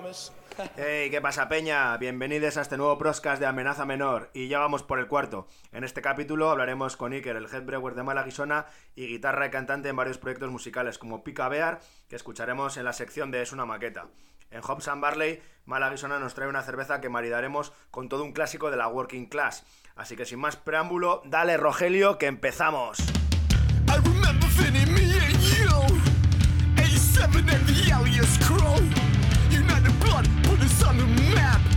Hey, ¿qué pasa, Peña? Bienvenidos a este nuevo Proscast de Amenaza Menor. Y ya vamos por el cuarto. En este capítulo hablaremos con Iker, el headbrewer de Malaguisona y guitarra y cantante en varios proyectos musicales como Pica Bear, que escucharemos en la sección de Es una maqueta. En Hobbs and Barley, Malaguisona nos trae una cerveza que maridaremos con todo un clásico de la working class. Así que sin más preámbulo, dale Rogelio, que empezamos. I on the map.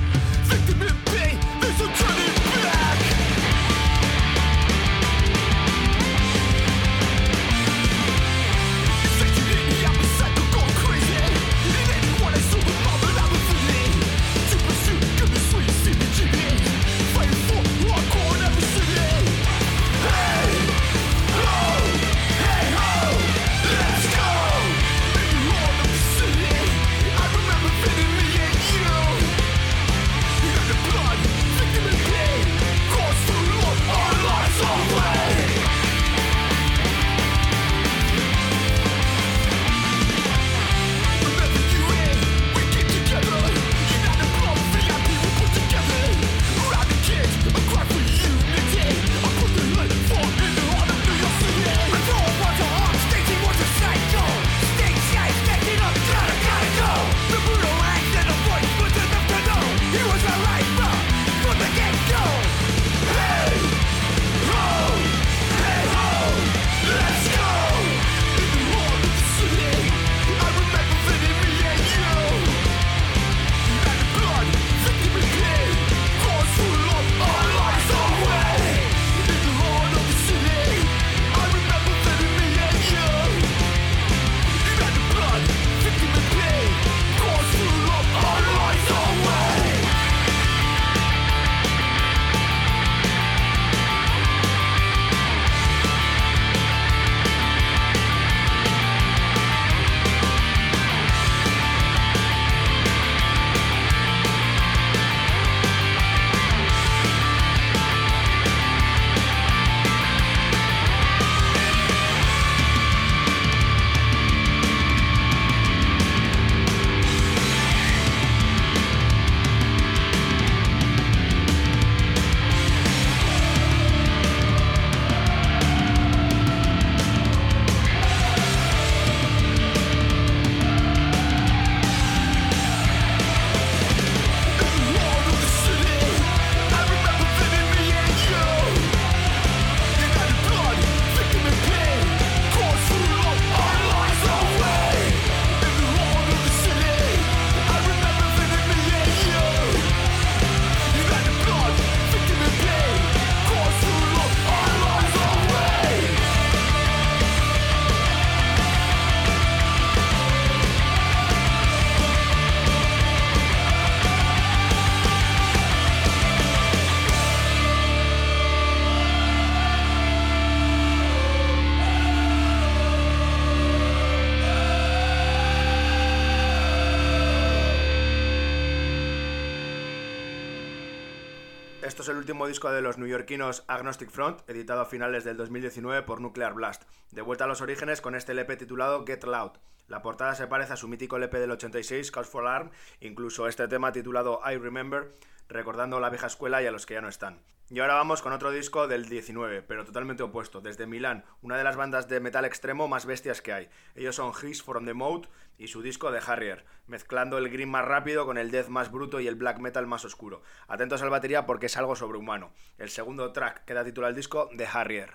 Disco de los neoyorquinos Agnostic Front, editado a finales del 2019 por Nuclear Blast. De vuelta a los orígenes con este LP titulado Get Loud. La portada se parece a su mítico LP del 86, Cause for Alarm, incluso este tema titulado I Remember, recordando la vieja escuela y a los que ya no están. Y ahora vamos con otro disco del 19, pero totalmente opuesto, desde Milán, una de las bandas de metal extremo más bestias que hay. Ellos son His from the Mode y su disco de Harrier, mezclando el green más rápido con el death más bruto y el black metal más oscuro. Atentos al batería porque es algo sobrehumano. El segundo track que da título al disco, de Harrier.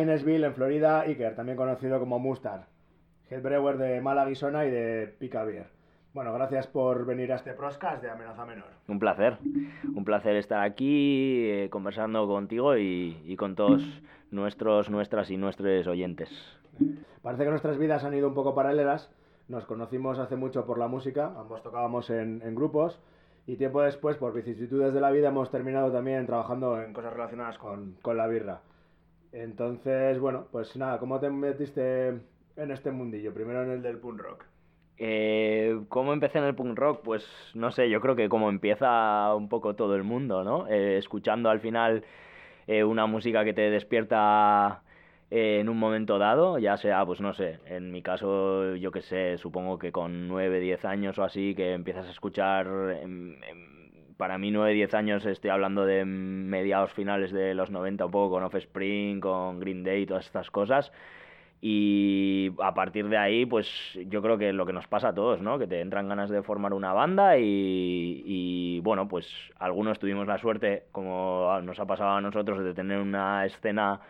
Gainesville, en Florida, Iker, también conocido como Mustard, head brewer de Malaguisona y de Pica Beer. Bueno, gracias por venir a este Proscast de Amenaza Menor. Un placer, un placer estar aquí eh, conversando contigo y, y con todos nuestros, nuestras y nuestros oyentes. Parece que nuestras vidas han ido un poco paralelas. Nos conocimos hace mucho por la música, ambos tocábamos en, en grupos y tiempo después, por vicisitudes de la vida, hemos terminado también trabajando en cosas relacionadas con, con la birra. Entonces, bueno, pues nada, ¿cómo te metiste en este mundillo? Primero en el del punk rock. Eh, ¿Cómo empecé en el punk rock? Pues no sé, yo creo que como empieza un poco todo el mundo, ¿no? Eh, escuchando al final eh, una música que te despierta eh, en un momento dado, ya sea, pues no sé, en mi caso, yo que sé, supongo que con 9, 10 años o así, que empiezas a escuchar, em, em, para mí 9, 10 años estoy hablando de mediados finales de los 90, un poco con Offspring, con Green Day, todas estas cosas. Y a partir de ahí, pues yo creo que lo que nos pasa a todos, ¿no? Que te entran ganas de formar una banda y, y, bueno, pues algunos tuvimos la suerte, como nos ha pasado a nosotros, de tener una escena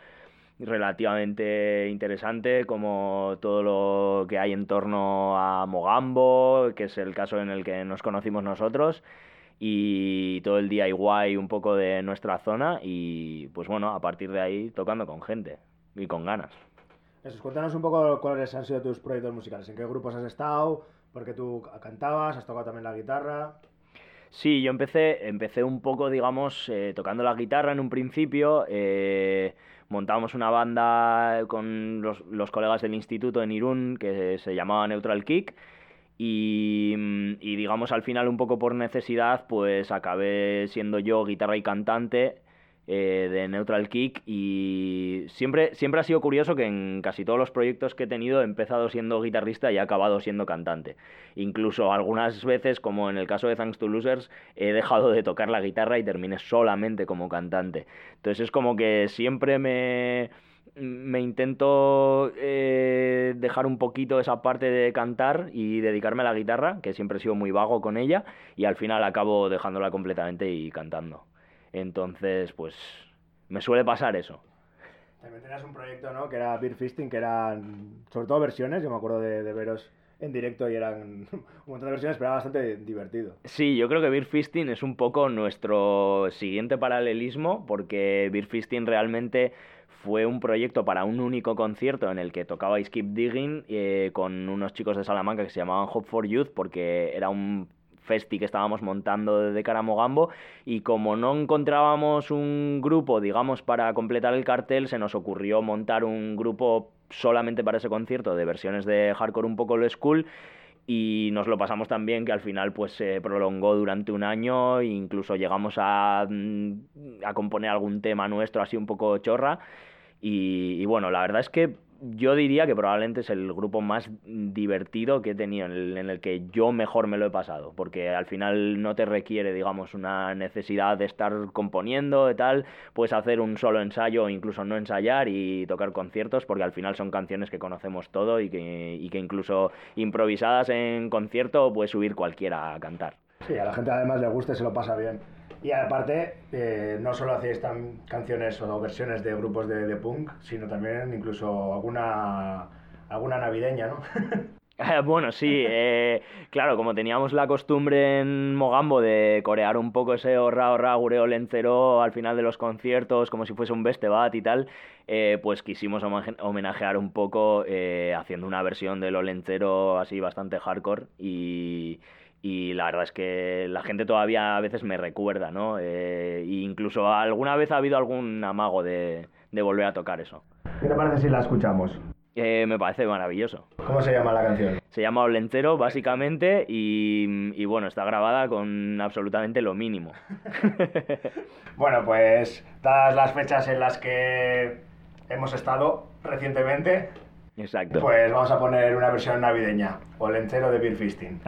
relativamente interesante, como todo lo que hay en torno a Mogambo, que es el caso en el que nos conocimos nosotros, y todo el día igual un poco de nuestra zona, y pues bueno, a partir de ahí tocando con gente y con ganas. Eso, cuéntanos un poco cuáles han sido tus proyectos musicales, en qué grupos has estado, porque tú cantabas, has tocado también la guitarra. Sí, yo empecé, empecé un poco, digamos, eh, tocando la guitarra en un principio. Eh, montamos una banda con los, los, colegas del instituto en Irún que se llamaba Neutral Kick. Y, y, digamos, al final, un poco por necesidad, pues acabé siendo yo guitarra y cantante eh, de Neutral Kick y siempre, siempre ha sido curioso que en casi todos los proyectos que he tenido he empezado siendo guitarrista y he acabado siendo cantante. Incluso algunas veces, como en el caso de Thanks to Losers, he dejado de tocar la guitarra y terminé solamente como cantante. Entonces es como que siempre me me intento eh, dejar un poquito esa parte de cantar y dedicarme a la guitarra, que siempre he sido muy vago con ella, y al final acabo dejándola completamente y cantando. Entonces, pues me suele pasar eso. También tenías un proyecto, ¿no? Que era Beer Fisting, que eran sobre todo versiones. Yo me acuerdo de, de veros en directo y eran un montón de versiones, pero era bastante divertido. Sí, yo creo que Beer Fisting es un poco nuestro siguiente paralelismo, porque Beer Fisting realmente fue un proyecto para un único concierto en el que tocabais Keep Digging eh, con unos chicos de Salamanca que se llamaban Hope for Youth, porque era un festi que estábamos montando de cara a Mogambo y como no encontrábamos un grupo, digamos, para completar el cartel, se nos ocurrió montar un grupo solamente para ese concierto de versiones de hardcore un poco lo school y nos lo pasamos tan bien que al final pues se prolongó durante un año e incluso llegamos a, a componer algún tema nuestro así un poco chorra y, bueno, la verdad es que yo diría que probablemente es el grupo más divertido que he tenido, en el, en el, que yo mejor me lo he pasado, porque al final no te requiere, digamos, una necesidad de estar componiendo y tal, puedes hacer un solo ensayo o incluso no ensayar y tocar conciertos, porque al final son canciones que conocemos todo y que, y que incluso improvisadas en concierto puede subir cualquiera a cantar. Sí, a la gente además le gusta y se lo pasa bien. Y aparte, eh, no solo hacéis canciones o versiones de grupos de, de, punk, sino también incluso alguna, alguna navideña, ¿no? bueno, sí, eh, claro, como teníamos la costumbre en Mogambo de corear un poco ese horra horra gureo lencero al final de los conciertos, como si fuese un bestebat y tal, eh, pues quisimos homenajear un poco eh, haciendo una versión de lo lencero así bastante hardcore y y la verdad es que la gente todavía a veces me recuerda, ¿no? Eh, e incluso alguna vez ha habido algún amago de, de, volver a tocar eso. ¿Qué te parece si la escuchamos? Eh, me parece maravilloso. ¿Cómo se llama la canción? Se llama Olentero, básicamente, y, y bueno, está grabada con absolutamente lo mínimo. bueno, pues dadas las fechas en las que hemos estado recientemente, Exacto. pues vamos a poner una versión navideña, Olentero de Beer Fisting.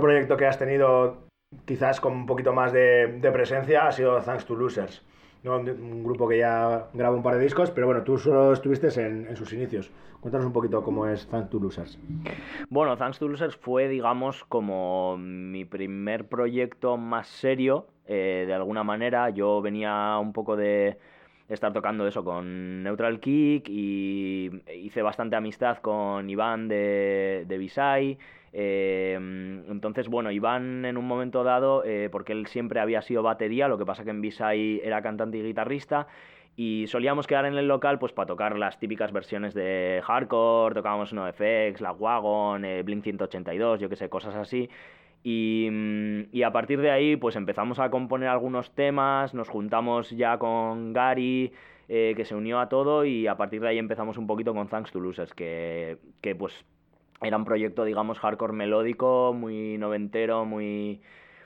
Otro proyecto que has tenido quizás con un poquito más de, presencia ha sido Thanks to Losers. Un grupo que ya graba un par de discos, pero bueno, tú solo estuviste en, en sus inicios. Cuéntanos un poquito cómo es Thanks to Losers. Bueno, Thanks to Losers fue, digamos, como mi primer proyecto más serio, eh, de alguna manera. Yo venía un poco de estar tocando eso con Neutral Kick y hice bastante amistad con Iván de, de Visay. Eh, entonces, bueno, Iván en un momento dado, eh, porque él siempre había sido batería, lo que pasa que en Visay era cantante y guitarrista, y solíamos quedar en el local pues para tocar las típicas versiones de hardcore, tocábamos NoFX, La Wagon, eh, Blink 182, yo que sé, cosas así. Y, mm, y, a partir de ahí pues empezamos a componer algunos temas, nos juntamos ya con Gary, eh, que se unió a todo, y a partir de ahí empezamos un poquito con Thanks to Losers, que, que pues era un proyecto, digamos, hardcore melódico, muy noventero, muy,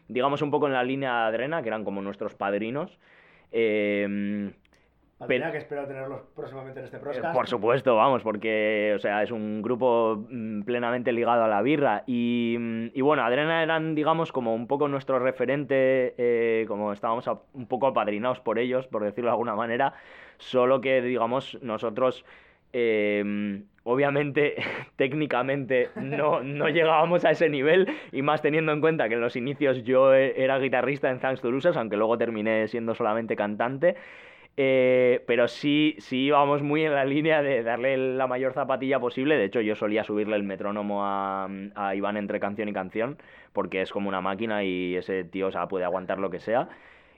digamos, un poco en la línea de Adrena, que eran como nuestros padrinos. Eh, Adrena, que espero tenerlos próximamente en este podcast. Por supuesto, vamos, porque, o sea, es un grupo mm, plenamente ligado a la birra. Y, mm, y bueno, Adrena eran, digamos, como un poco nuestro referente, eh, como estábamos a, un poco apadrinados por ellos, por decirlo de alguna manera, solo que, digamos, nosotros... Eh, obviamente técnicamente no, no, llegábamos a ese nivel y más teniendo en cuenta que en los inicios yo era guitarrista en Thanks to Losers, aunque luego terminé siendo solamente cantante. Eh, pero sí, sí íbamos muy en la línea de darle la mayor zapatilla posible. De hecho, yo solía subirle el metrónomo a, a Iván entre canción y canción, porque es como una máquina y ese tío o sea, puede aguantar lo que sea.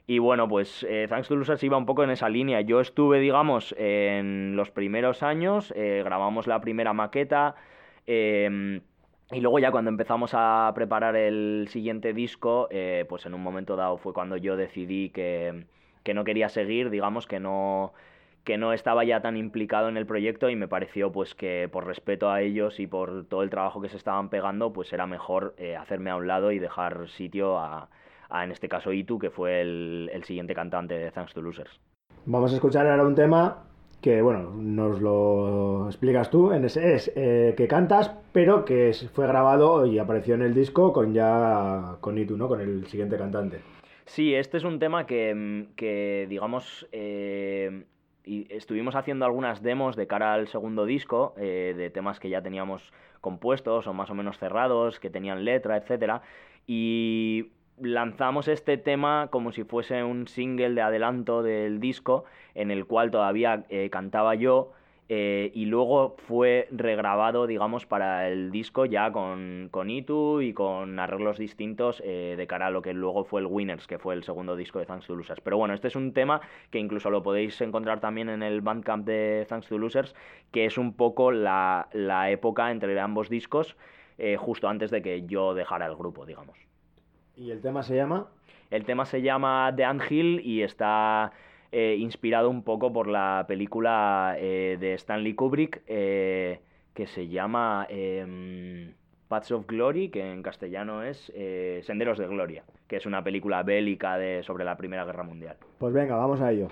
Y bueno, pues eh, Thanks to Losers iba un poco en esa línea. Yo estuve, digamos, en los primeros años, eh, grabamos la primera maqueta. Eh, y luego ya cuando empezamos a preparar el siguiente disco, eh, pues en un momento dado fue cuando yo decidí que, que no quería seguir, digamos que no, que no estaba ya tan implicado en el proyecto y me pareció pues que por respeto a ellos y por todo el trabajo que se estaban pegando, pues era mejor eh, hacerme a un lado y dejar sitio a, a en este caso Itu, que fue el, el, siguiente cantante de Thanks to Losers. Vamos a escuchar ahora un tema que, bueno, nos lo explicas tú, en ese es eh, que cantas, pero que fue grabado y apareció en el disco con ya con Itu, ¿no? Con el siguiente cantante. Sí, este es un tema que, que digamos, eh, y estuvimos haciendo algunas demos de cara al segundo disco, eh, de temas que ya teníamos compuestos o más o menos cerrados, que tenían letra, etcétera, y lanzamos este tema como si fuese un single de adelanto del disco en el cual todavía eh, cantaba yo eh, y luego fue regrabado digamos para el disco ya con, con Itu y con arreglos distintos eh, de cara a lo que luego fue el Winners que fue el segundo disco de Thanks to Losers. Pero bueno este es un tema que incluso lo podéis encontrar también en el Bandcamp de Thanks to Losers que es un poco la, la época entre ambos discos justo antes de que yo dejara el grupo digamos ¿Y el tema se llama? El tema se llama The Anthill y está eh, inspirado un poco por la película eh, de Stanley Kubrick eh, que se llama em, Paths of Glory, que en castellano es eh, Senderos de Gloria, que es una película bélica de, sobre la Primera Guerra Mundial. Pues venga, vamos a ello.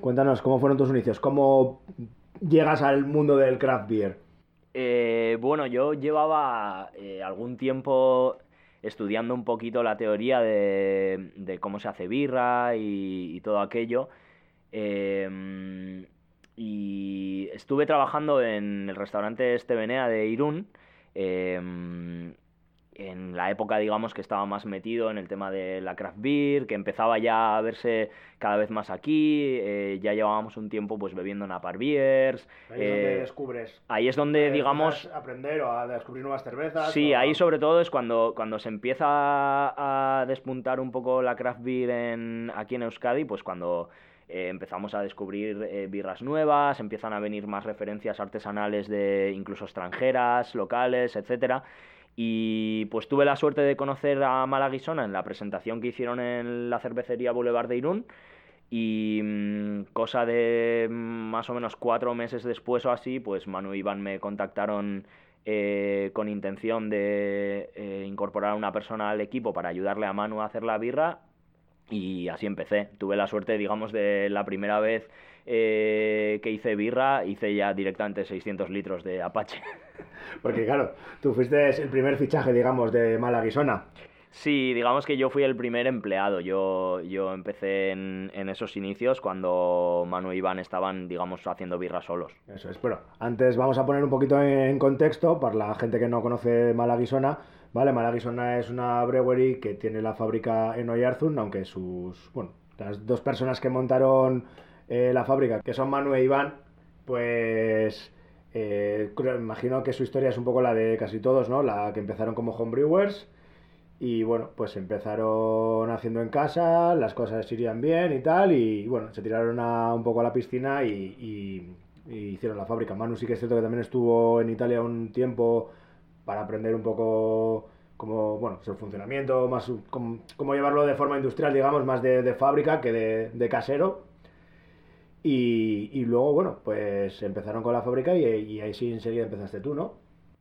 Cuéntanos, ¿cómo fueron tus inicios? ¿Cómo llegas al mundo del craft beer? Eh, bueno, yo llevaba eh, algún tiempo estudiando un poquito la teoría de, cómo se hace birra y, y todo aquello. Em, y estuve trabajando en el restaurante Estevenea de Irún. em, en la época, digamos, que estaba más metido en el tema de la craft beer, que empezaba ya a verse cada vez más aquí, eh, ya llevábamos un tiempo pues bebiendo Napar Beers, Ahí es donde eh, descubres. ahí es donde, eh, digamos, a aprender o a descubrir nuevas cervezas. Sí, o ahí sobre todo es cuando, cuando se empieza a, a despuntar un poco la craft beer en, aquí en Euskadi, pues cuando eh, empezamos a descubrir eh, birras nuevas, empiezan a venir más referencias artesanales de incluso extranjeras, locales, etcétera. Y pues tuve la suerte de conocer a Malaguisona en la presentación que hicieron en la cervecería Boulevard de Irún. Y mm, cosa de mm, más o menos cuatro meses después o así, pues Manu y Iván me contactaron eh, con intención de eh, incorporar a una persona al equipo para ayudarle a Manu a hacer la birra. Y así empecé. Tuve la suerte, digamos, de la primera vez eh, que hice birra, hice ya directamente 600 litros de Apache. Porque claro, tú fuiste el primer fichaje, digamos, de Malaguisona. Sí, digamos que yo fui el primer empleado. Yo, yo empecé en, en esos inicios cuando Manu y Iván estaban, digamos, haciendo birra solos. Eso es. Bueno, antes vamos a poner un poquito en contexto para la gente que no conoce Malaguisona. Vale, Malaguisona es una brewery que tiene la fábrica en Oyarzun, aunque sus, bueno, las dos personas que montaron eh, la fábrica, que son Manu e Iván, pues eh, imagino que su historia es un poco la de casi todos, ¿no? La que empezaron como homebrewers y bueno, pues empezaron haciendo en casa, las cosas irían bien y tal, y bueno, se tiraron a, un poco a la piscina y, hicieron la fábrica. Manu sí que es cierto que también estuvo en Italia un tiempo para aprender un poco cómo, bueno, su funcionamiento, más cómo llevarlo de forma industrial, digamos, más de, de fábrica que de, de casero. Y, y luego, bueno, pues empezaron con la fábrica y, ahí sí enseguida empezaste tú, ¿no?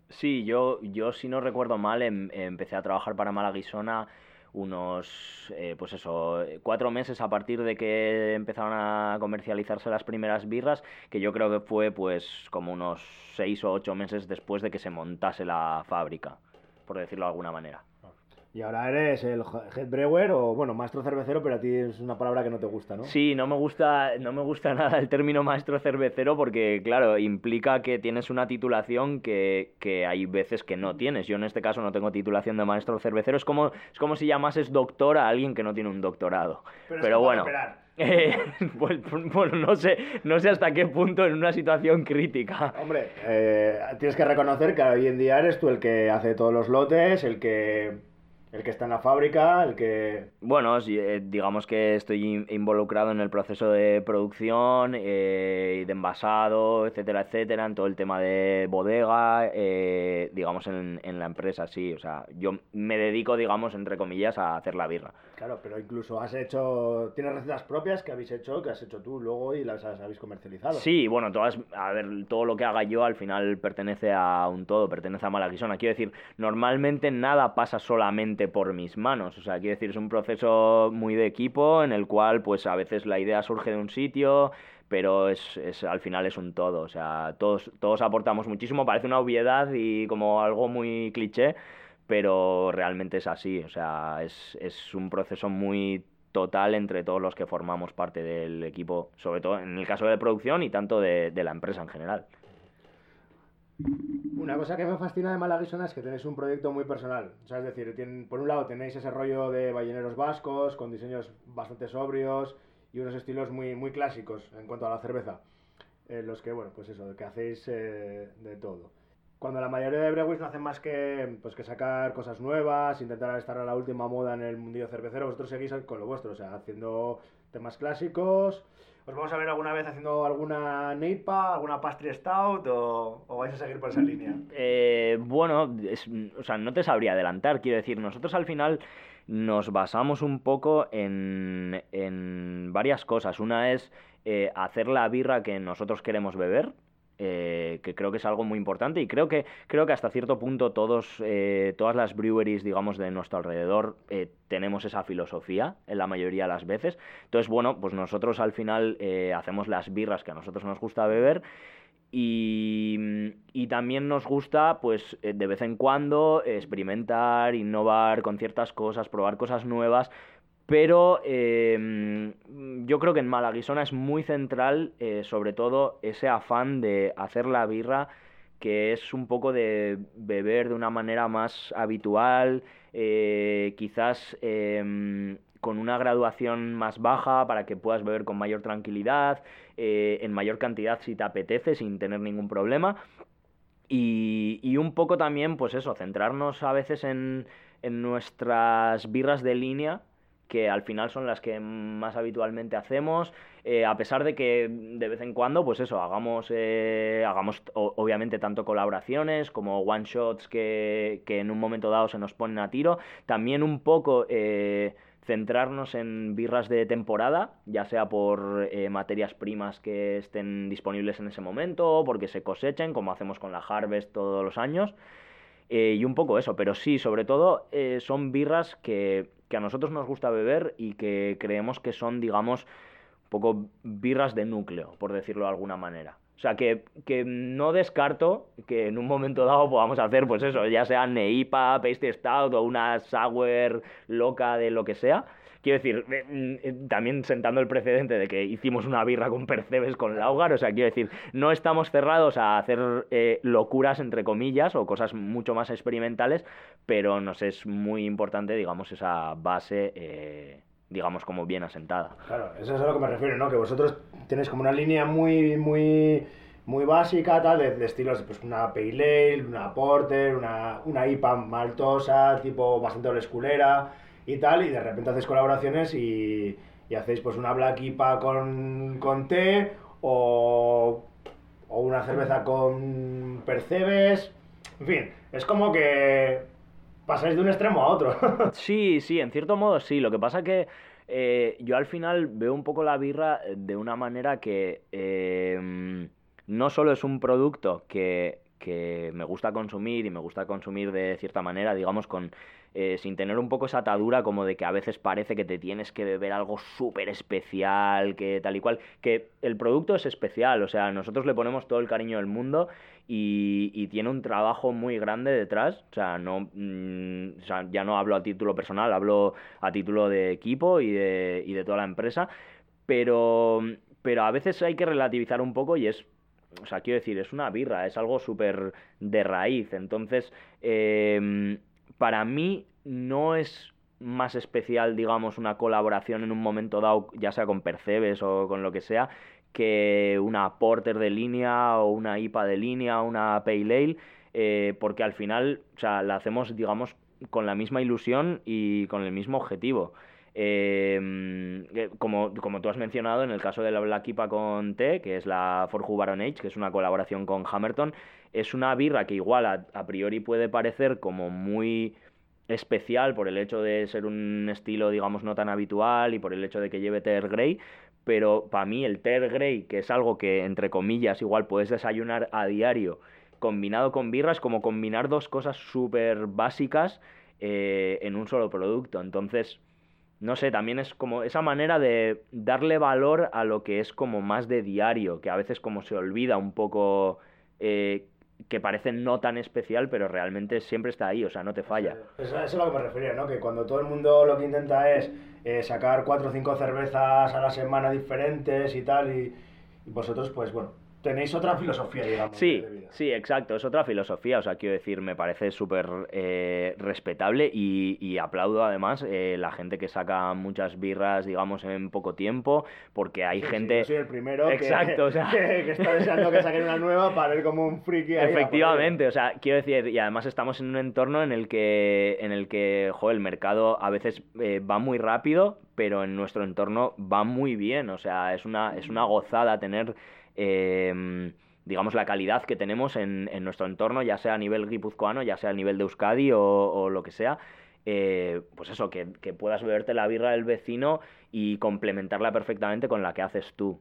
Sí, yo, yo si no recuerdo mal, em- empecé a trabajar para Malaguisona unos, eh, pues eso, cuatro meses a partir de que empezaron a comercializarse las primeras birras, que yo creo que fue pues como unos seis o ocho meses después de que se montase la fábrica, por decirlo de alguna manera. Y ahora eres el head brewer o, bueno, maestro cervecero, pero a ti es una palabra que no te gusta, ¿no? Sí, no me gusta, no me gusta nada el término maestro cervecero porque, claro, implica que tienes una titulación que, que hay veces que no tienes. Yo en este caso no tengo titulación de maestro cervecero. Es como, es como si llamases doctor a alguien que no tiene un doctorado. Pero Pero, bueno, eh, pues, bueno, no sé, no sé hasta qué punto en una situación crítica. Hombre, eh, tienes que reconocer que hoy en día eres tú el que hace todos los lotes, el que, el que está en la fábrica, el que... Bueno, eh, digamos que estoy in- involucrado en el proceso de producción, eh, y de envasado, etcétera, etcétera, en todo el tema de bodega, eh, digamos en, en la empresa, sí. O sea, yo me dedico, digamos, entre comillas, a hacer la birra. Claro, pero incluso has hecho... Tienes recetas propias que habéis hecho, que has hecho tú luego y las habéis comercializado. Sí, bueno, todas, a ver, todo lo que haga yo al final pertenece a un todo, pertenece a Malaguisona. Quiero decir, normalmente nada pasa solamente por mis manos. O sea, quiero decir, es un proceso muy de equipo en el cual, pues a veces la idea surge de un sitio, pero es, es al final es un todo. O sea, todos, todos aportamos muchísimo. Parece una obviedad y como algo muy cliché, pero realmente es así. O sea, es, es un proceso muy total entre todos los que formamos parte del equipo, sobre todo en el caso de producción y tanto de, de la empresa en general. Una cosa que me fascina de Malaguisona es que tenéis un proyecto muy personal. O sea, es decir, por un lado tenéis ese rollo de balleneros vascos, con diseños bastante sobrios y unos estilos muy, muy clásicos en cuanto a la cerveza. En los que, bueno, pues eso, que hacéis eh, de todo. Cuando la mayoría de brewers no hacen más que, pues, que sacar cosas nuevas, intentar estar a la última moda en el mundillo cervecero, vosotros seguís con lo vuestro, o sea, haciendo temas clásicos. ¿Os vamos a ver alguna vez haciendo alguna NEIPA, alguna pastry stout o, o vais a seguir por esa línea? Eh, bueno, es- o sea, no te sabría adelantar, quiero decir, nosotros al final nos basamos un poco en, en varias cosas. Una es eh, hacer la birra que nosotros queremos beber, eh, que creo que es algo muy importante y creo que, creo que hasta cierto punto todos, eh, todas las breweries, digamos, de nuestro alrededor eh, tenemos esa filosofía en la mayoría de las veces. Entonces, bueno, pues nosotros al final hacemos las birras que a nosotros nos gusta beber y, y también nos gusta, pues, de vez en cuando experimentar, innovar con ciertas cosas, probar cosas nuevas. Pero eh, yo creo que en Malaguisona es muy central, eh, sobre todo, ese afán de hacer la birra, que es un poco de beber de una manera más habitual, eh, quizás em, con una graduación más baja para que puedas beber con mayor tranquilidad, en mayor cantidad si te apetece, sin tener ningún problema. Y, y un poco también, pues eso, centrarnos a veces en, en nuestras birras de línea, que al final son las que más habitualmente hacemos, eh, a pesar de que de vez en cuando, pues eso, hagamos, eh, hagamos obviamente tanto colaboraciones como one shots que, que en un momento dado se nos ponen a tiro, también un poco eh, centrarnos en birras de temporada, ya sea por materias primas que estén disponibles en ese momento, o porque se cosechen, como hacemos con la Harvest todos los años. Y un poco eso, pero sí, sobre todo son birras que, que a nosotros nos gusta beber y que creemos que son, digamos, un poco birras de núcleo, por decirlo de alguna manera. O sea, que, que no descarto que en un momento dado podamos hacer, pues eso, ya sea Neipa, Pasty Stout o una Sour loca de lo que sea. Quiero decir, eh, mm, eh, también sentando el precedente de que hicimos una birra con percebes con Laugar, o sea, quiero decir, no estamos cerrados a hacer eh, locuras, entre comillas, o cosas mucho más experimentales, pero nos es muy importante, digamos, esa base, digamos, como bien asentada. Claro, eso es a lo que me refiero, ¿no? Que vosotros tenéis como una línea muy, muy, muy básica, tal, de, de estilos, pues una Pale Ale, una Porter, una, una IPA maltosa, tipo bastante olesculera y tal, y de repente hacéis colaboraciones y, y hacéis pues una Black IPA con, con té o, o una cerveza con percebes, en fin, es como que pasáis de un extremo a otro. Sí, sí, en cierto modo sí. Lo que pasa que eh, yo al final veo un poco la birra de una manera que eh, no solo es un producto que, que me gusta consumir y me gusta consumir de cierta manera, digamos, con eh, sin tener un poco esa atadura como de que a veces parece que te tienes que beber algo súper especial, que tal y cual, que el producto es especial, o sea, nosotros le ponemos todo el cariño del mundo y, y tiene un trabajo muy grande detrás, o sea, no, mm, ya no hablo a título personal, hablo a título de equipo y de, y de toda la empresa, pero, pero a veces hay que relativizar un poco y es o sea, quiero decir, es una birra, es algo súper de raíz. Entonces, eh, para mí no es más especial, digamos, una colaboración en un momento dado, ya sea con Percebes o con lo que sea, que una Porter de línea o una IPA de línea una Pale Ale, eh, porque al final, o sea, la hacemos, digamos, con la misma ilusión y con el mismo objetivo. Eh, como, como tú has mencionado, en el caso de la Black IPA con T, que es la Forju Baron Age, que es una colaboración con Hammerton, es una birra que igual a, priori puede parecer como muy especial por el hecho de ser un estilo, digamos, no tan habitual y por el hecho de que lleve Ter Grey, pero para mí el Ter Grey, que es algo que, entre comillas, igual puedes desayunar a diario, combinado con birras, como combinar dos cosas súper básicas eh, en un solo producto. Entonces, no sé, también es como esa manera de darle valor a lo que es como más de diario, que a veces como se olvida un poco eh, que parece no tan especial, pero realmente siempre está ahí, o sea, no te falla. Eso, eso es a lo que me refería, ¿no? Que cuando todo el mundo lo que intenta es eh, sacar cuatro o cinco cervezas a la semana diferentes y tal, y, y vosotros, pues bueno, tenéis otra filosofía, digamos. Sí, de vida. sí, exacto, es otra filosofía, o sea, quiero decir, me parece súper eh, respetable y, y aplaudo además eh, la gente que saca muchas birras, digamos, en poco tiempo, porque hay Sí, sí, gente... yo soy el primero que- Exacto, o sea- que, que está deseando que saquen una nueva para ir como un friki ahí Efectivamente, o sea, quiero decir, y además estamos en un entorno en el que, en el que, joder, el mercado a veces eh, va muy rápido, pero en nuestro entorno va muy bien, o sea, es una, es una gozada tener, eh, digamos, la calidad que tenemos en, en nuestro entorno, ya sea a nivel guipuzcoano, ya sea a nivel de Euskadi o, o lo que sea. eh, pues eso, que, que puedas beberte la birra del vecino y complementarla perfectamente con la que haces tú.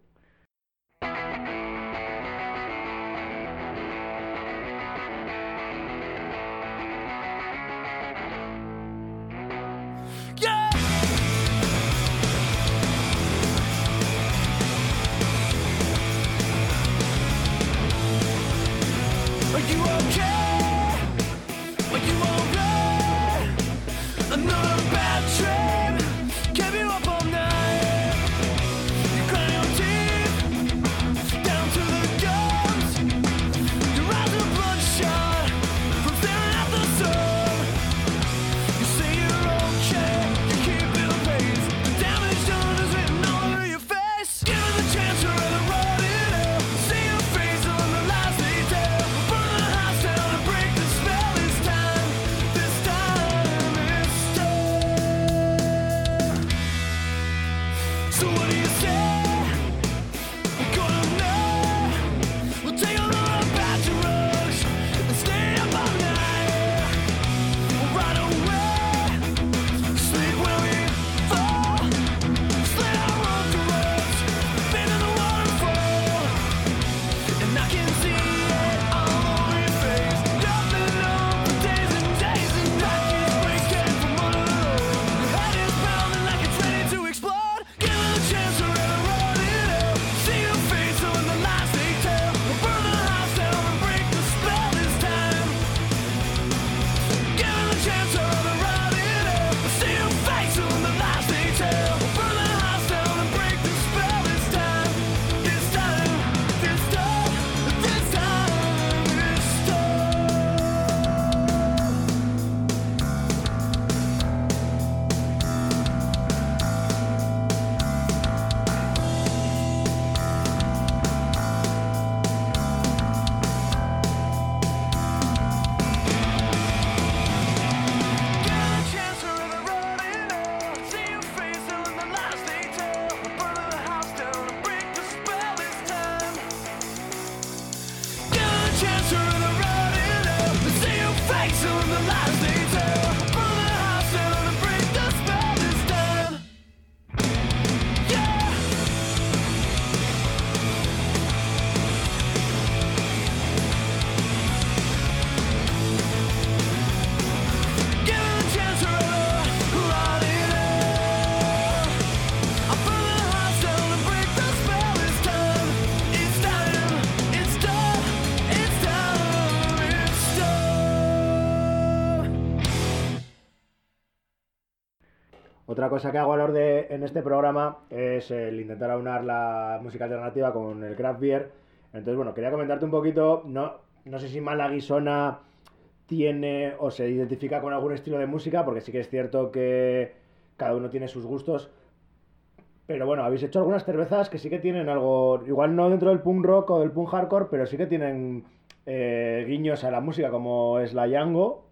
Cosa que hago a valor de, en este programa es el intentar aunar la música alternativa con el craft beer. Entonces, bueno, quería comentarte un poquito, no, no sé si Malaguisona tiene o se identifica con algún estilo de música, porque sí que es cierto que cada uno tiene sus gustos. Pero bueno, habéis hecho algunas cervezas que sí que tienen algo, igual no dentro del punk rock o del punk hardcore, pero sí que tienen eh, guiños a la música, como es la Yango.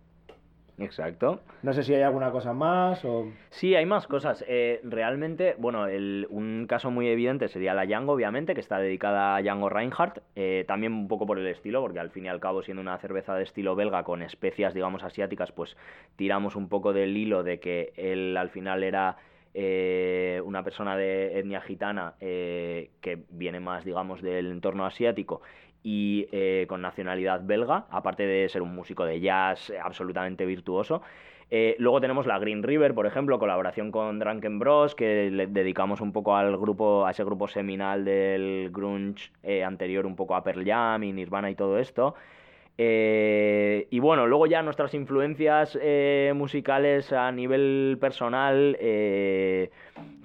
Exacto. No sé si hay alguna cosa más o... Sí, hay más cosas. Eh, realmente, bueno, el- un caso muy evidente sería la Django, obviamente, que está dedicada a Django Reinhardt. eh, también un poco por el estilo, porque al fin y al cabo, siendo una cerveza de estilo belga con especias, digamos, asiáticas, pues tiramos un poco del hilo de que él al final era eh, una persona de etnia gitana eh, que viene más, digamos, del entorno asiático y eh, con nacionalidad belga, aparte de ser un músico de jazz eh, absolutamente virtuoso. Eh, luego tenemos la Green River, por ejemplo, colaboración con Drunken Bros, que le dedicamos un poco al grupo, a ese grupo seminal del grunge anterior, un poco a Pearl Jam y Nirvana y todo esto. Y bueno, luego ya nuestras influencias musicales a nivel personal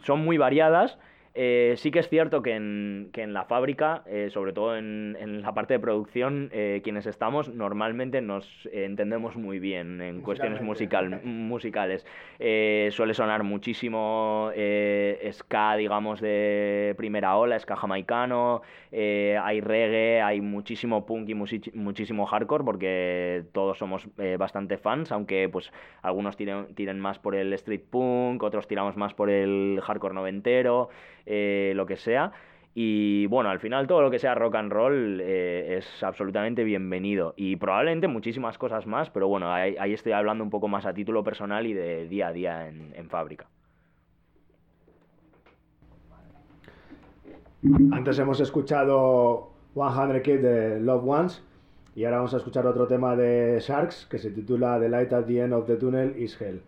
son muy variadas. Eh, sí que es cierto que en, que en la fábrica, eh, sobre todo en, en la parte de producción, eh, quienes estamos normalmente nos entendemos muy bien en cuestiones musical, musicales. Suele sonar muchísimo ska, digamos, de primera ola, ska jamaicano, hay reggae, hay muchísimo punk y muchísimo hardcore, porque todos somos bastante fans, aunque pues algunos tiren, tiren más por el street punk, otros tiramos más por el hardcore noventero, eh, lo que sea. Y bueno, al final todo lo que sea rock and roll eh, es absolutamente bienvenido. Y probablemente muchísimas cosas más, pero bueno, ahí, estoy hablando un poco más a título personal y de día a día en, en fábrica. Antes hemos escuchado 100 Kids de Love Ones y ahora vamos a escuchar otro tema de Sharks que se titula The Light at the End of the Tunnel is Hell.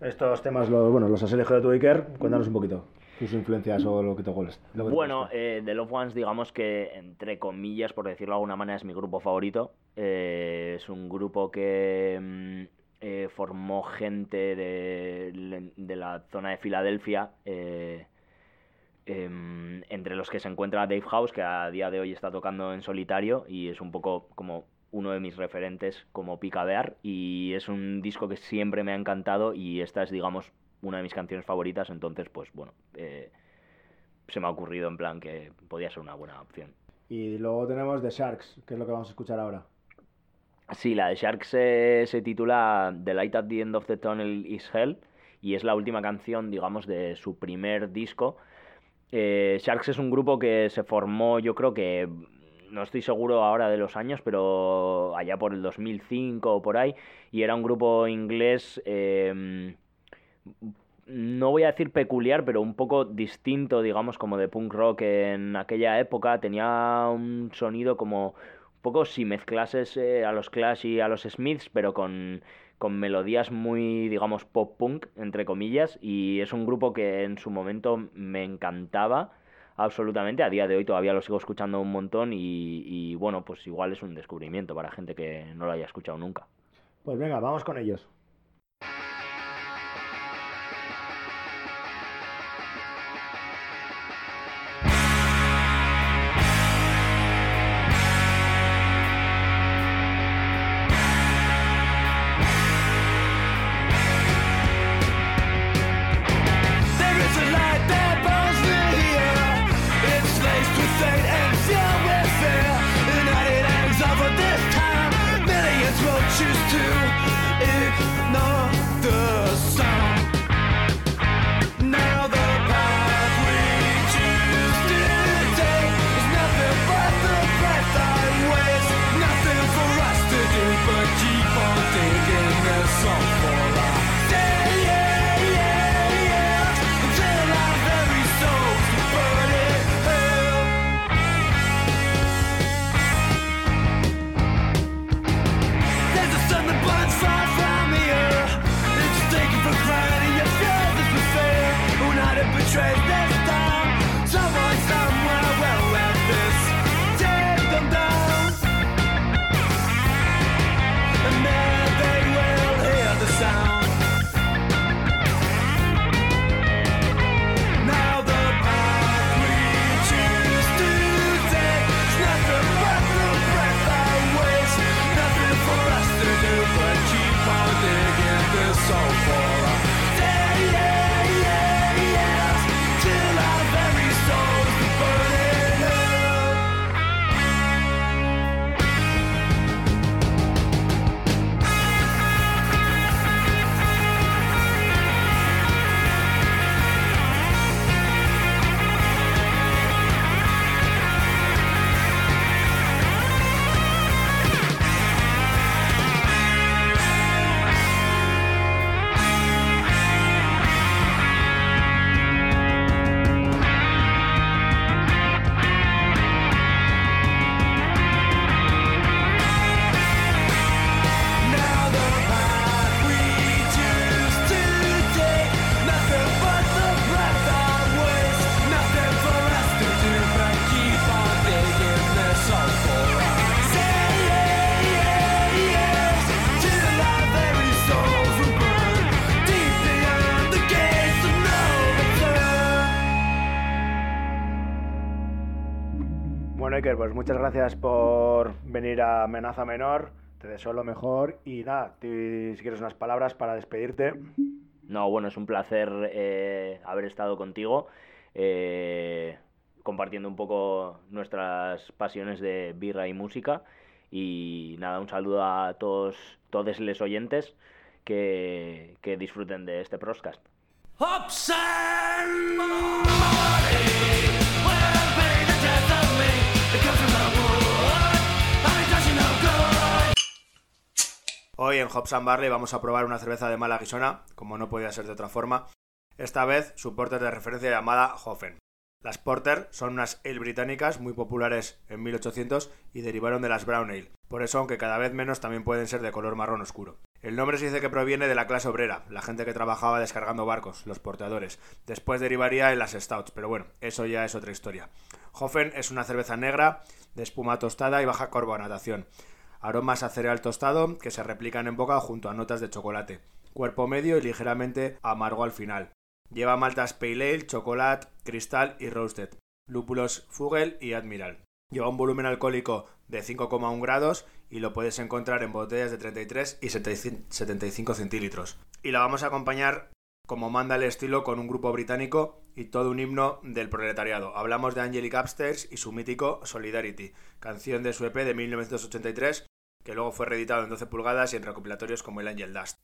Estos temas los, bueno, los has elegido tú, Iker. Cuéntanos un poquito tus influencias o lo que te te Bueno, eh, The Love Ones, digamos que, entre comillas, por decirlo de alguna manera, es mi grupo favorito. Eh, es un grupo que mm, eh, formó gente de, de la zona de Filadelfia, eh, em, entre los que se encuentra Dave House, que a día de hoy está tocando en solitario y es un poco como uno de mis referentes como picabear y es un disco que siempre me ha encantado y esta es, digamos, una de mis canciones favoritas, entonces, pues bueno, eh, se me ha ocurrido en plan que podía ser una buena opción. Y luego tenemos The Sharks, que es lo que vamos a escuchar ahora. Sí, la de Sharks se, se titula The Light at the End of the Tunnel is Hell y es la última canción, digamos, de su primer disco. Eh, Sharks es un grupo que se formó, yo creo que, no estoy seguro ahora de los años, pero allá por el 2005 o por ahí, y era un grupo inglés, eh, no voy a decir peculiar, pero un poco distinto, digamos, como de punk rock en aquella época. Tenía un sonido como un poco si mezclases eh, a los Clash y a los Smiths, pero con, con melodías muy, digamos, pop punk, entre comillas, y es un grupo que en su momento me encantaba absolutamente. A día de hoy todavía lo sigo escuchando un montón y, y bueno, pues igual es un descubrimiento para gente que no lo haya escuchado nunca. Pues venga, vamos con ellos. Iker, pues muchas gracias por venir a Amenaza Menor. Te deseo lo mejor y nada, si quieres unas palabras para despedirte. No, bueno, es un placer eh, haber estado contigo, eh, compartiendo un poco nuestras pasiones de birra y música. Y nada, un saludo a todos, todos los oyentes que, que disfruten de este podcast. Hoy en Hops Barley vamos a probar una cerveza de mala guisona, como no podía ser de otra forma. Esta vez su porter de referencia llamada Hoffen. Las porter son unas ale británicas muy populares en 1800 y derivaron de las brown ale. Por eso, aunque cada vez menos, también pueden ser de color marrón oscuro. El nombre se dice que proviene de la clase obrera, la gente que trabajaba descargando barcos, los porteadores. Después derivaría en las stouts, pero bueno, eso ya es otra historia. Hoffen es una cerveza negra, de espuma tostada y baja carbonatación. Aromas a cereal tostado que se replican en boca junto a notas de chocolate. Cuerpo medio y ligeramente amargo al final. Lleva maltas Pale Ale, chocolate, cristal y roasted. Lúpulos Fugel y Admiral. Lleva un volumen alcohólico de 5,1 grados y lo puedes encontrar en botellas de 33 y 75 centilitros. Y la vamos a acompañar como manda el estilo con un grupo británico y todo un himno del proletariado. Hablamos de Angelic Upstairs y su mítico Solidarity, canción de su EP de 1983 que luego fue reeditado en 12 pulgadas y en recopilatorios como el Angel Dust.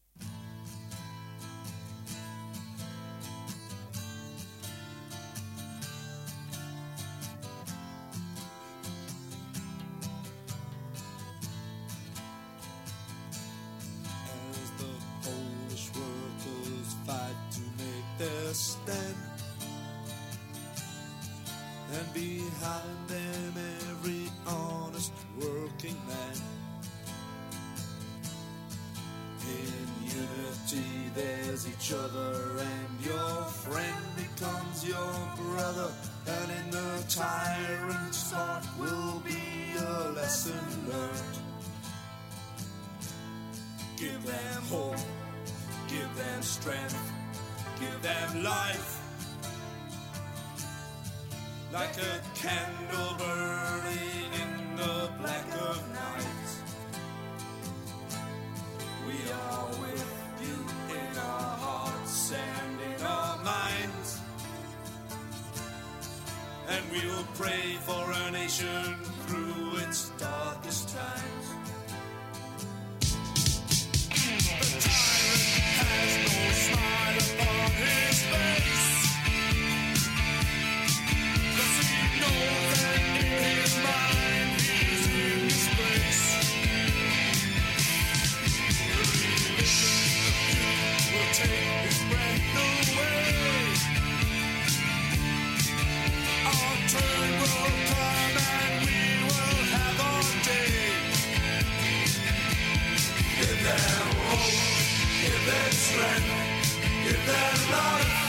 Iceland, give them a lot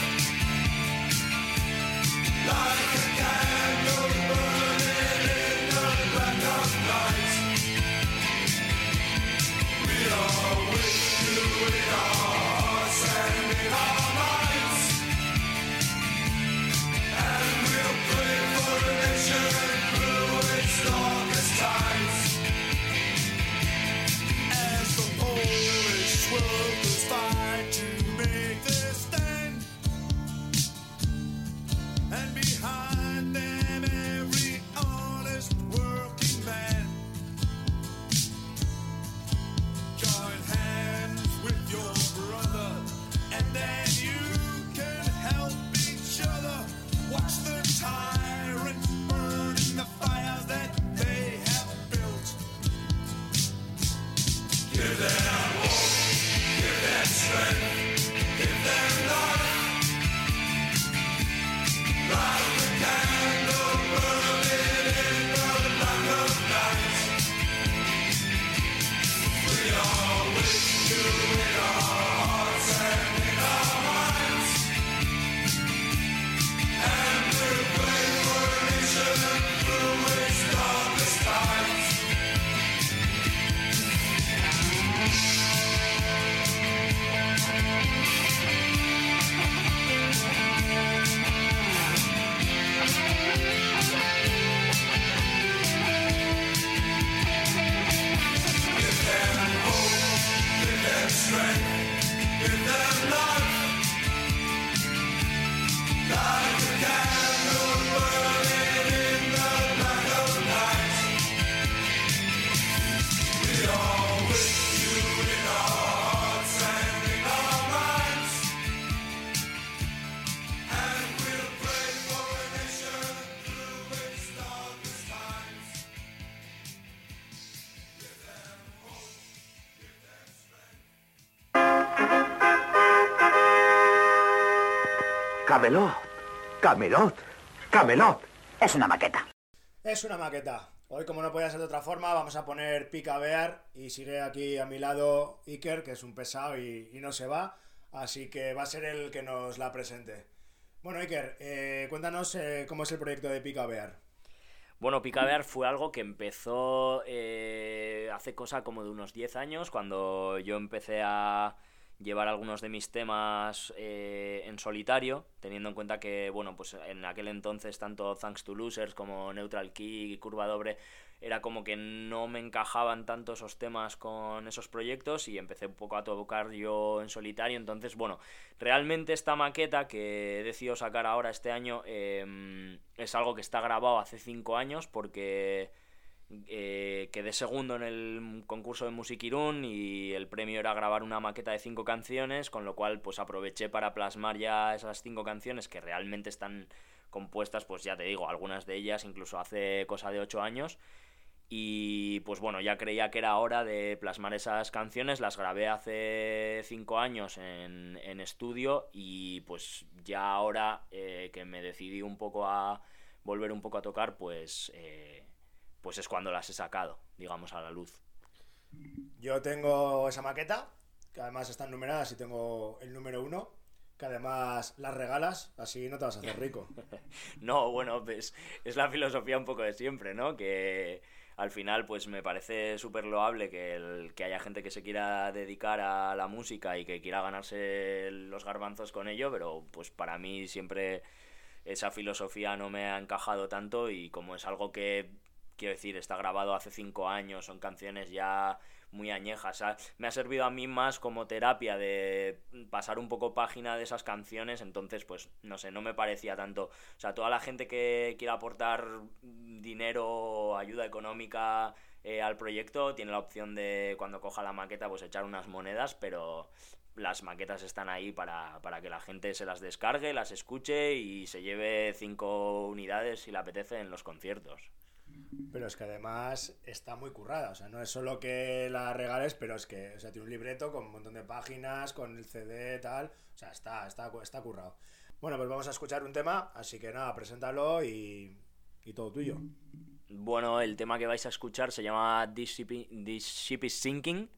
Camelot. Camelot. Camelot. Es una maqueta. Es una maqueta. Hoy, como no podía ser de otra forma, vamos a poner Pica Bear y sigue aquí a mi lado Iker, que es un pesado y, y no se va. Así que va a ser el que nos la presente. Bueno, Iker, eh, cuéntanos eh, cómo es el proyecto de Pica Bear. Bueno, Picabear fue algo que empezó eh, hace cosa como de unos 10 años, cuando yo empecé a llevar algunos de mis temas eh, en solitario, teniendo en cuenta que, bueno, pues en aquel entonces tanto Thanks to Losers como Neutral Key y Curva Doble era como que no me encajaban tanto esos temas con esos proyectos y empecé un poco a tocar yo en solitario. Entonces, bueno, realmente esta maqueta que he decidido sacar ahora este año eh, es algo que está grabado hace cinco años porque eh, quedé segundo en el concurso de Musiquirún y el premio era grabar una maqueta de cinco canciones, con lo cual pues aproveché para plasmar ya esas cinco canciones que realmente están compuestas, pues ya te digo, algunas de ellas incluso hace cosa de ocho años. Y pues bueno, ya creía que era hora de plasmar esas canciones, las grabé hace cinco años en, en estudio y pues ya ahora eh, que me decidí un poco a volver un poco a tocar, pues, eh, pues es cuando las he sacado, digamos, a la luz. Yo tengo esa maqueta, que además están numeradas y tengo el número uno, que además las regalas, así no te vas a hacer rico. No, bueno, pues es la filosofía un poco de siempre, ¿no? Que al final, pues me parece súper loable que, el- que haya gente que se quiera dedicar a la música y que quiera ganarse los garbanzos con ello, pero pues para mí siempre esa filosofía no me ha encajado tanto y como es algo que, quiero decir, está grabado hace cinco años, son canciones ya muy añejas. Me ha servido a mí más como terapia de pasar un poco página de esas canciones, entonces pues no sé, no me parecía tanto. O sea, toda la gente que quiera aportar dinero ayuda económica eh, al proyecto tiene la opción de cuando coja la maqueta pues echar unas monedas, pero las maquetas están ahí para, para que la gente se las descargue, las escuche y se lleve cinco unidades si le apetece en los conciertos. Pero es que además está muy currada, o sea, no es solo que la regales, pero es que, o sea, tiene un libreto con un montón de páginas, con el CD, tal, o sea, está, está, está currado. Bueno, pues vamos a escuchar un tema, así que nada, preséntalo y, y todo tuyo. Bueno, el tema que vais a escuchar se llama This Ship, is Sinking,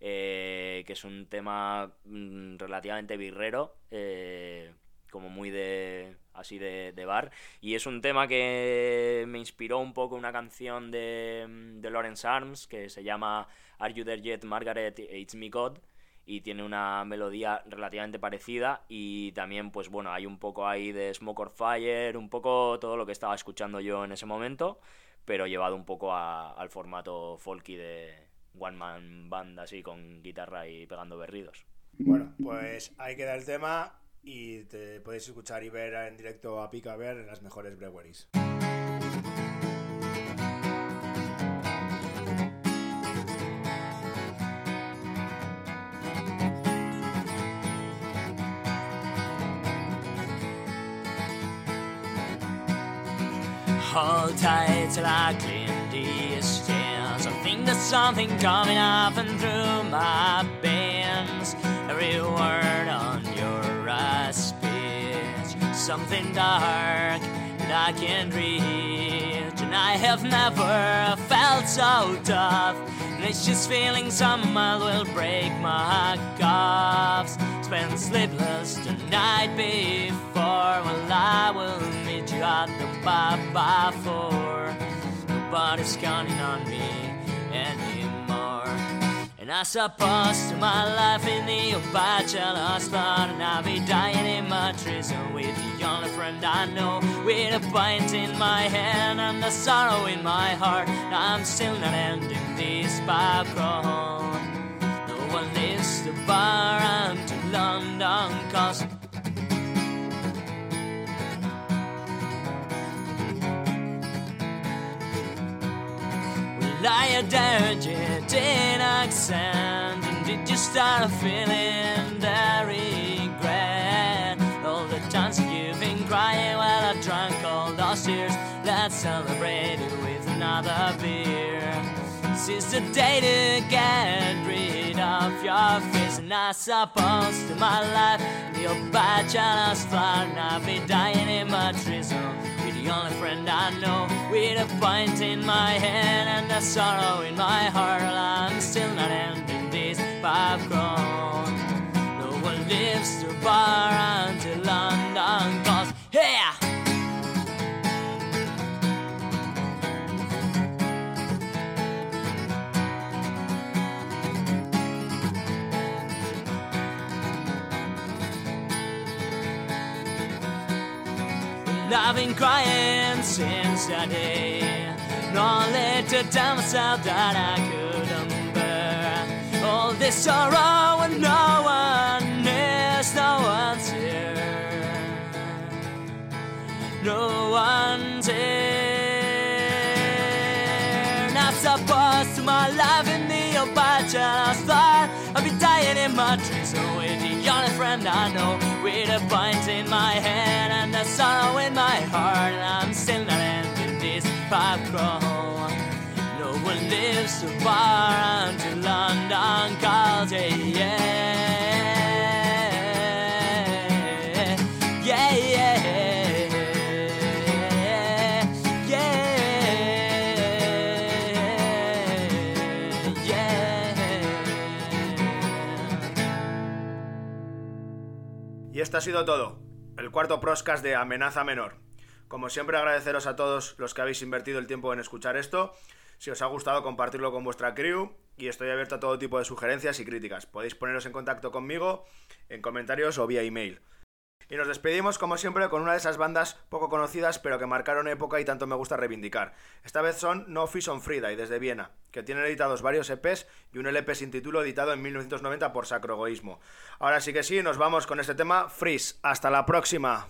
eh, que es un tema mm, relativamente birrero, eh, como muy de así de, bar, y es un tema que me inspiró un poco una canción de, de Lawrence Arms que se llama Are You There Yet, Margaret? It's Me God, y tiene una melodía relativamente parecida. Y también pues bueno hay un poco ahí de Smoke or Fire un poco todo lo que estaba escuchando yo en ese momento pero llevado un poco a- al formato folky de one man band así con guitarra y pegando berridos. Bueno, pues ahí queda el tema y te podéis escuchar y ver en directo a Pica Ver en las mejores breweries. Hold tight till I clean these stairs. I think there's something coming up and through my veins. Every word something dark that I can't reach. And I have never felt so tough. And it's just feeling someone will break my cuffs. Spent sleepless the night before. Well, I will meet you at the bar by four. Nobody's counting on me anymore. And I suppose to my life in the old bachelor spot, and I'll be dying in my prison with the only friend I know. With a pint in my hand and the sorrow in my heart, I'm still not ending this pub crawl. No one leaves the bar until London cause I dared you did accent And did you start feeling the regret All the times you've been crying while I drank all those tears Let's celebrate it with another beer is the day to get rid of your fears And not supposed to my life. Old bachelor's fun, I'll be dying in my drizzle. Only friend I know, with a pint in my hand and a sorrow in my heart. I'm still not ending this pub crawl. No one lives to bar until London calls. I've been crying since that day. Let to tell myself that I couldn't bear all this sorrow and no one is, no one's here. No one's here. Not supposed to my life in the old bachelor's flat. I'll be dying in my dreams, friend I know. With a pint in my hand and a sorrow in my heart. And I'm still not ending this pub crawl. No one lives so far until London calls. Yeah, yeah, Y esto ha sido todo. El cuarto proscast de Amenaza Menor. Como siempre, agradeceros a todos los que habéis invertido el tiempo en escuchar esto. Si os ha gustado, compartirlo con vuestra crew. Y estoy abierto a todo tipo de sugerencias y críticas. Podéis poneros en contacto conmigo en comentarios o vía email. Y nos despedimos, como siempre, con una de esas bandas poco conocidas, pero que marcaron época y tanto me gusta reivindicar. Esta vez son No Fish on Frida y desde Viena, que tienen editados varios EPs y un LP sin título editado en 1990 por Sacro Egoísmo. Ahora sí que sí, nos vamos con este tema Freeze. ¡Hasta la próxima!